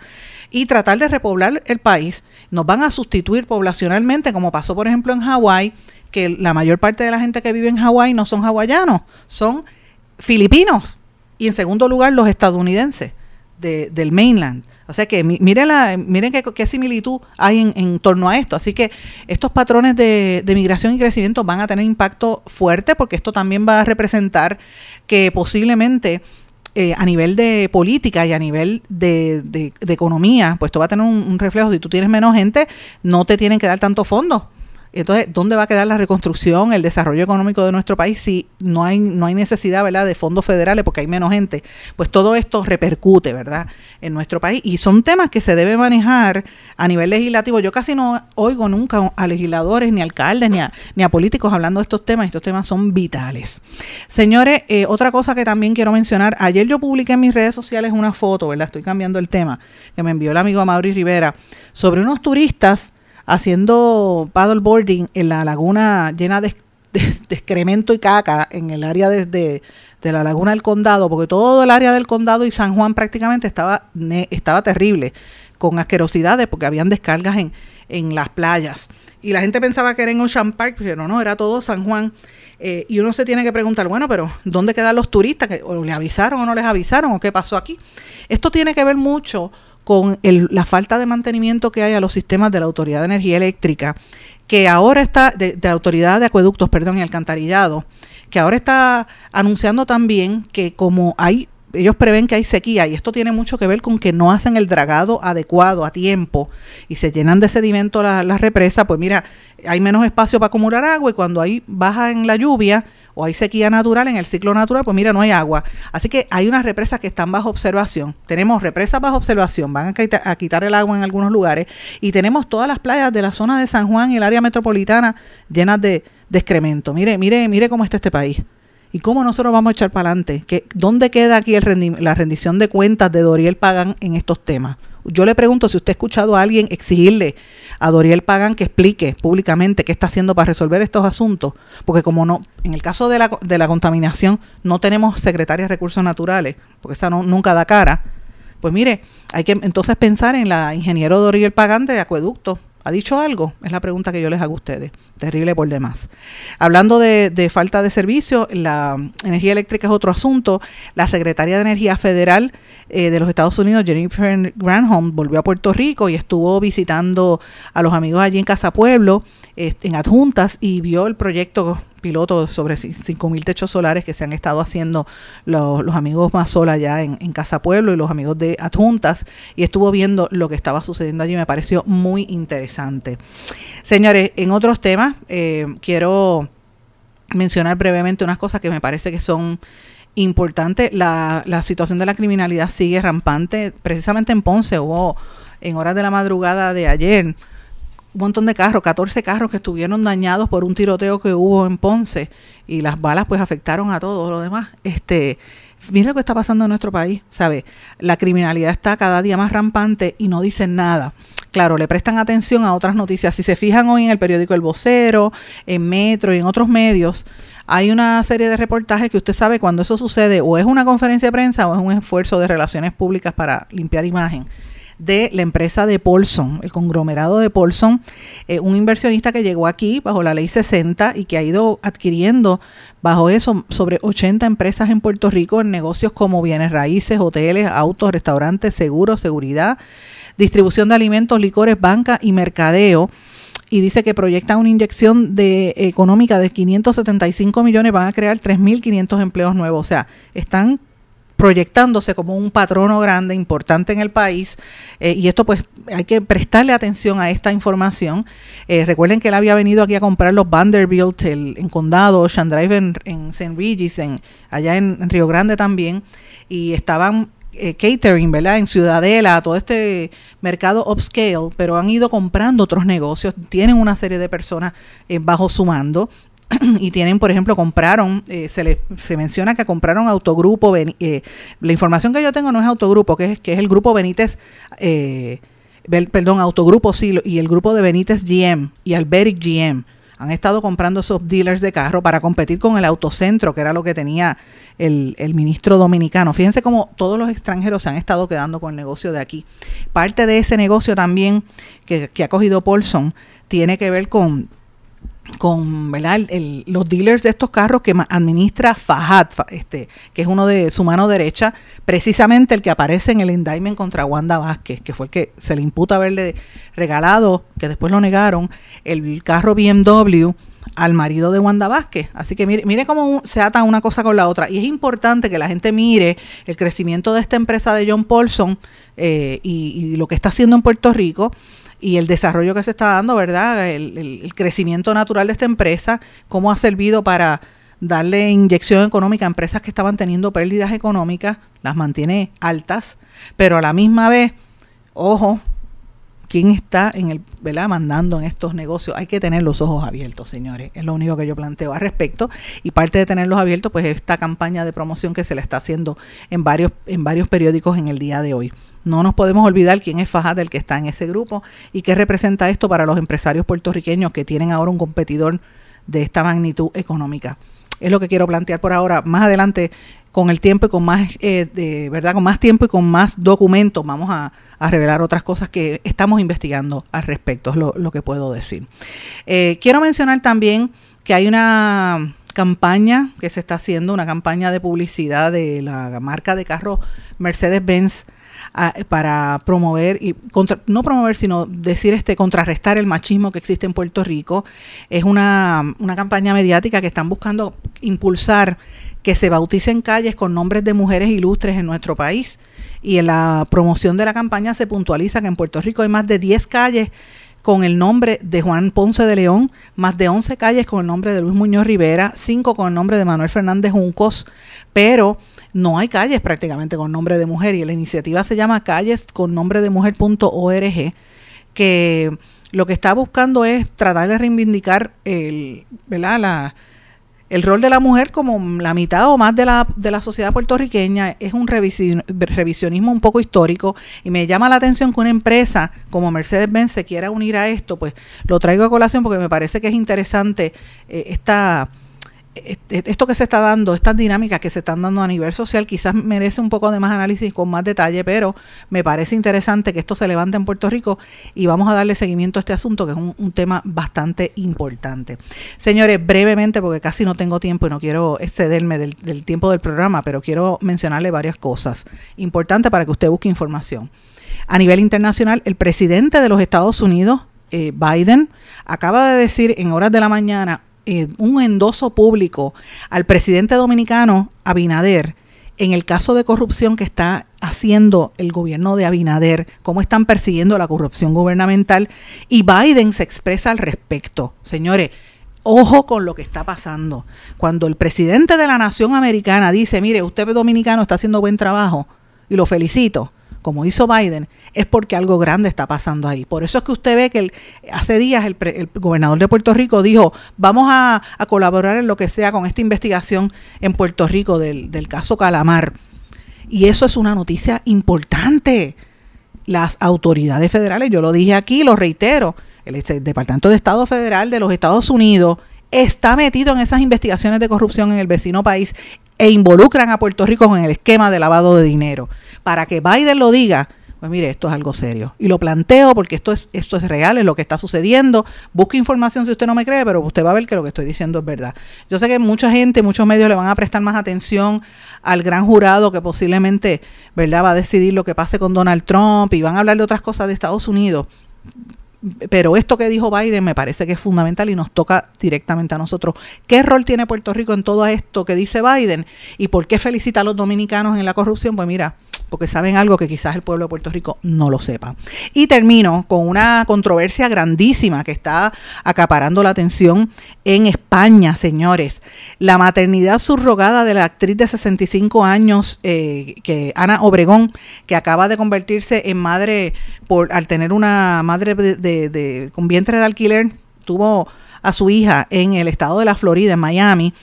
y tratar de repoblar el país. Nos van a sustituir poblacionalmente, como pasó por ejemplo en Hawái, que la mayor parte de la gente que vive en Hawái no son hawaianos, son filipinos, y en segundo lugar los estadounidenses del mainland. O sea que miren, la, miren qué, similitud hay en, torno a esto. Así que estos patrones de, migración y crecimiento van a tener impacto fuerte porque esto también va a representar que posiblemente eh, a nivel de política y a nivel de, economía, pues esto va a tener un, un, reflejo. Si tú tienes menos gente, no te tienen que dar tantos fondos entonces, ¿dónde va a quedar la reconstrucción, el desarrollo económico de nuestro país si no hay, no hay necesidad, ¿verdad?, de fondos federales porque hay menos gente. Pues todo esto repercute, ¿verdad?, en nuestro país. Y son temas que se debe manejar a nivel legislativo. Yo casi no oigo nunca a legisladores, ni alcaldes, ni a, ni a políticos hablando de estos temas. Estos temas son vitales. Señores, eh, otra cosa que también quiero mencionar. Ayer yo publiqué en mis redes sociales una foto, ¿verdad? Estoy cambiando el tema, que me envió el amigo Mauri Rivera, sobre unos turistas haciendo paddleboarding en la laguna llena de, excremento y caca en el área de, la laguna del condado, porque todo el área del condado y San Juan prácticamente estaba, estaba terrible, con asquerosidades, porque habían descargas en, en las playas. Y la gente pensaba que era en Ocean Park, pero no, era todo San Juan. Eh, y uno se tiene que preguntar, bueno, pero ¿dónde quedan los turistas? ¿O le avisaron o no les avisaron? ¿O qué pasó aquí? Esto tiene que ver mucho con la falta de mantenimiento que hay a los sistemas de la Autoridad de Energía Eléctrica, que ahora está, de, de Autoridad de Acueductos, perdón, y Alcantarillado, que ahora está anunciando también que como hay ellos prevén que hay sequía y esto tiene mucho que ver con que no hacen el dragado adecuado a tiempo y se llenan de sedimento las la represas, pues mira, hay menos espacio para acumular agua y cuando hay baja en la lluvia, o hay sequía natural en el ciclo natural, pues mira, no hay agua. Así que hay unas represas que están bajo observación. Tenemos represas bajo observación, van a quitar, el agua en algunos lugares y tenemos todas las playas de la zona de San Juan y el área metropolitana llenas de, excremento. Mire, mire, mire cómo está este país. ¿Y cómo nosotros vamos a echar para adelante? ¿Dónde queda aquí la rendición de cuentas de Doriel Pagan en estos temas? Yo le pregunto si usted ha escuchado a alguien exigirle a Doriel Pagan que explique públicamente qué está haciendo para resolver estos asuntos, porque como no, en el caso de la, de la contaminación no tenemos secretaria de recursos naturales, porque esa no, nunca da cara, pues mire, hay que entonces pensar en la ingeniero Doriel Pagan de acueducto. ¿Ha dicho algo? Es la pregunta que yo les hago a ustedes. Terrible por demás. Hablando de, falta de servicio, la energía eléctrica es otro asunto. La secretaria de Energía Federal eh, de los Estados Unidos, Jennifer Granholm, volvió a Puerto Rico y estuvo visitando a los amigos allí en Casa Pueblo, en adjuntas, y vio el proyecto piloto sobre 5.000 techos solares que se han estado haciendo los, amigos más sola allá en, Casa Pueblo y los amigos de adjuntas, y estuvo viendo lo que estaba sucediendo allí, me pareció muy interesante. Señores, en otros temas, eh, quiero mencionar brevemente unas cosas que me parece que son importante. La, la situación de la criminalidad sigue rampante. Precisamente en Ponce hubo en horas de la madrugada de ayer un montón de carros, 14 carros que estuvieron dañados por un tiroteo que hubo en Ponce y las balas pues afectaron a todos los demás. Este, mira lo que está pasando en nuestro país, ¿sabe? La criminalidad está cada día más rampante y no dicen nada. Claro, le prestan atención a otras noticias. Si se fijan hoy en el periódico El Vocero, en Metro y en otros medios, hay una serie de reportajes que usted sabe cuando eso sucede o es una conferencia de prensa o es un esfuerzo de relaciones públicas para limpiar imagen de la empresa de Paulson, el conglomerado de Paulson, eh, un inversionista que llegó aquí bajo la ley 60 y que ha ido adquiriendo bajo eso sobre 80 empresas en Puerto Rico en negocios como bienes raíces, hoteles, autos, restaurantes, seguros, seguridad, distribución de alimentos, licores, banca y mercadeo y dice que proyecta una inyección de económica de 575 millones, van a crear 3.500 empleos nuevos. O sea, están proyectándose como un patrono grande, importante en el país, eh, y esto pues hay que prestarle atención a esta información. Eh, recuerden que él había venido aquí a comprar los Vanderbilt en Condado, Ocean Drive en, en St. Regis, en, allá en, Río Grande también, y estaban eh, catering, ¿verdad? En Ciudadela, todo este mercado upscale, pero han ido comprando otros negocios, tienen una serie de personas bajo su mando y tienen, por ejemplo, compraron, eh, se, le, se menciona que compraron Autogrupo, eh, la información que yo tengo no es Autogrupo, que es, que es el grupo Benítez, eh, perdón, Autogrupo sí, y el grupo de Benítez GM y Alberic GM. Han estado comprando esos dealers de carro para competir con el autocentro, que era lo que tenía el, el ministro dominicano. Fíjense cómo todos los extranjeros se han estado quedando con el negocio de aquí. Parte de ese negocio también que, que ha cogido Paulson tiene que ver con con ¿verdad? los dealers de estos carros que administra Fahad, este, que es uno de su mano derecha, precisamente el que aparece en el indictment contra Wanda Vázquez, que fue el que se le imputa haberle regalado, que después lo negaron, el carro BMW al marido de Wanda Vázquez. Así que mire, mire cómo se ata una cosa con la otra. Y es importante que la gente mire el crecimiento de esta empresa de John Paulson eh, y lo que está haciendo en Puerto Rico y el desarrollo que se está dando, ¿verdad? El, crecimiento natural de esta empresa, cómo ha servido para darle inyección económica a empresas que estaban teniendo pérdidas económicas, las mantiene altas, pero a la misma vez, ojo, quién está en el, ¿verdad? mandando en estos negocios. Hay que tener los ojos abiertos, señores. Es lo único que yo planteo al respecto. Y parte de tenerlos abiertos, pues esta campaña de promoción que se le está haciendo en varios, en varios periódicos en el día de hoy. No nos podemos olvidar quién es Fajad, el que está en ese grupo, y qué representa esto para los empresarios puertorriqueños que tienen ahora un competidor de esta magnitud económica. Es lo que quiero plantear por ahora. Más adelante, con el tiempo y con más, eh, de, ¿verdad? Con más tiempo y con más documentos, vamos a, revelar otras cosas que estamos investigando al respecto, es lo, que puedo decir. Eh, quiero mencionar también que hay una campaña que se está haciendo, una campaña de publicidad de la marca de carro Mercedes-Benz para promover y contra, no promover sino decir este contrarrestar el machismo que existe en Puerto Rico es una, una campaña mediática que están buscando impulsar que se bauticen calles con nombres de mujeres ilustres en nuestro país. Y en la promoción de la campaña se puntualiza que en Puerto Rico hay más de 10 calles con el nombre de Juan Ponce de León, más de 11 calles con el nombre de Luis Muñoz Rivera, 5 con el nombre de Manuel Fernández Juncos, pero no hay calles prácticamente con nombre de mujer y la iniciativa se llama calles con nombre de que lo que está buscando es tratar de reivindicar el, La, el rol de la mujer como la mitad o más de la, de la sociedad puertorriqueña. Es un revisionismo un poco histórico y me llama la atención que una empresa como Mercedes-Benz se quiera unir a esto, pues lo traigo a colación porque me parece que es interesante eh, esta esto que se está dando, estas dinámicas que se están dando a nivel social, quizás merece un poco de más análisis con más detalle, pero me parece interesante que esto se levante en Puerto Rico y vamos a darle seguimiento a este asunto, que es un, tema bastante importante. Señores, brevemente, porque casi no tengo tiempo y no quiero excederme del, tiempo del programa, pero quiero mencionarle varias cosas importantes para que usted busque información. A nivel internacional, el presidente de los Estados Unidos, eh, Biden, acaba de decir en horas de la mañana eh, un endoso público al presidente dominicano Abinader en el caso de corrupción que está haciendo el gobierno de Abinader, cómo están persiguiendo la corrupción gubernamental, y Biden se expresa al respecto. Señores, ojo con lo que está pasando. Cuando el presidente de la nación americana dice, mire, usted dominicano está haciendo buen trabajo, y lo felicito, como hizo Biden, es porque algo grande está pasando ahí. Por eso es que usted ve que hace días el, gobernador de Puerto Rico dijo, vamos a, colaborar en lo que sea con esta investigación en Puerto Rico del, del caso Calamar. Y eso es una noticia importante. Las autoridades federales, yo lo dije aquí, lo reitero, el Departamento de Estado Federal de los Estados Unidos está metido en esas investigaciones de corrupción en el vecino país e involucran a Puerto Rico con el esquema de lavado de dinero. Para que Biden lo diga, pues mire, esto es algo serio. Y lo planteo porque esto es, esto es real, es lo que está sucediendo. Busque información si usted no me cree, pero usted va a ver que lo que estoy diciendo es verdad. Yo sé que mucha gente, muchos medios le van a prestar más atención al gran jurado que posiblemente, ¿verdad?, va a decidir lo que pase con Donald Trump y van a hablar de otras cosas de Estados Unidos pero esto que dijo Biden me parece que es fundamental y nos toca directamente a nosotros. ¿Qué rol tiene Puerto Rico en todo esto que dice Biden? ¿Y por qué felicita a los dominicanos en la corrupción? Pues mira, porque saben algo que quizás el pueblo de Puerto Rico no lo sepa. Y termino con una controversia grandísima que está acaparando la atención en España, señores. La maternidad subrogada de la actriz de 65 años, eh, que Ana Obregón, que acaba de convertirse en madre por al tener una madre de, con vientre de alquiler, tuvo a su hija en el estado de la Florida, en Miami,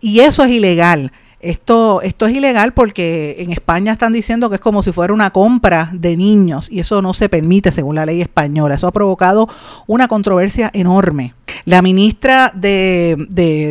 y eso es ilegal. Esto, esto es ilegal porque en España están diciendo que es como si fuera una compra de niños y eso no se permite según la ley española. Eso ha provocado una controversia enorme. La ministra de,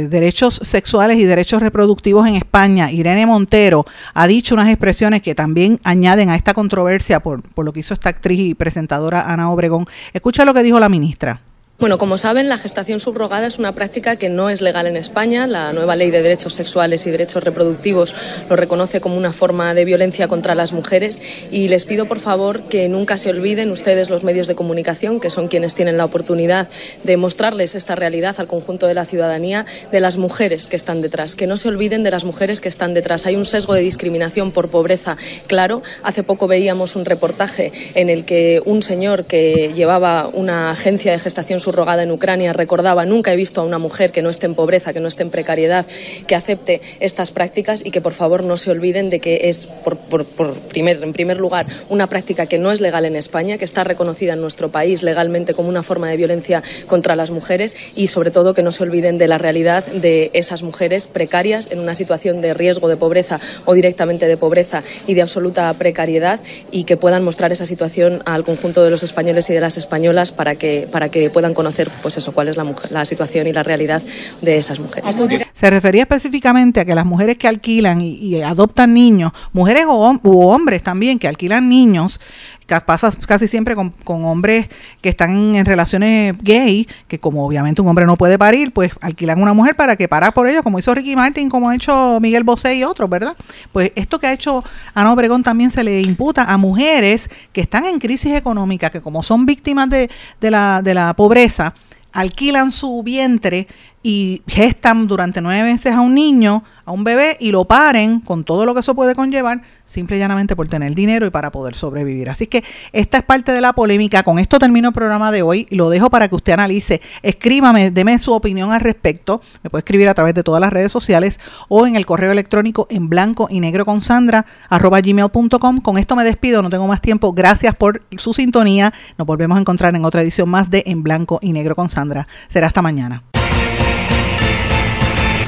Derechos Sexuales y Derechos Reproductivos en España, Irene Montero, ha dicho unas expresiones que también añaden a esta controversia por, por lo que hizo esta actriz y presentadora Ana Obregón. Escucha lo que dijo la ministra. Bueno, como saben, la gestación subrogada es una práctica que no es legal en España. La nueva ley de derechos sexuales y derechos reproductivos lo reconoce como una forma de violencia contra las mujeres y les pido, por favor, que nunca se olviden ustedes, los medios de comunicación, que son quienes tienen la oportunidad de mostrarles esta realidad al conjunto de la ciudadanía, de las mujeres que están detrás, que no se olviden de las mujeres que están detrás. Hay un sesgo de discriminación por pobreza, claro. Hace poco veíamos un reportaje en el que un señor que llevaba una agencia de gestación subrogada subrogada en Ucrania. Recordaba, nunca he visto a una mujer que no esté en pobreza, que no esté en precariedad, que acepte estas prácticas y que por favor no se olviden de que es, por, primer, en primer lugar, una práctica que no es legal en España, que está reconocida en nuestro país legalmente como una forma de violencia contra las mujeres y sobre todo que no se olviden de la realidad de esas mujeres precarias en una situación de riesgo de pobreza o directamente de pobreza y de absoluta precariedad y que puedan mostrar esa situación al conjunto de los españoles y de las españolas para que, para que puedan conocer pues eso, cuál es la, la situación y la realidad de esas mujeres. Se refería específicamente a que las mujeres que alquilan y, adoptan niños, mujeres o, u hombres también que alquilan niños, pasa casi siempre con, hombres que están en relaciones gay, que como obviamente un hombre no puede parir, pues alquilan una mujer para que para por ellos, como hizo Ricky Martin, como ha hecho Miguel Bosé y otros, ¿verdad? Pues esto que ha hecho Ana Obregón también se le imputa a mujeres que están en crisis económica, que como son víctimas de, de, la, de la pobreza, alquilan su vientre y gestan durante nueve meses a un niño, a un bebé, y lo paren con todo lo que eso puede conllevar, simple y llanamente por tener dinero y para poder sobrevivir. Así que esta es parte de la polémica. Con esto termino el programa de hoy. Lo dejo para que usted analice. Escríbame, deme su opinión al respecto. Me puede escribir a través de todas las redes sociales o en el correo electrónico en blanco y negro con Sandra, arroba gmail.com. Con esto me despido, no tengo más tiempo. Gracias por su sintonía. Nos volvemos a encontrar en otra edición más de En Blanco y Negro con Sandra. Será hasta mañana.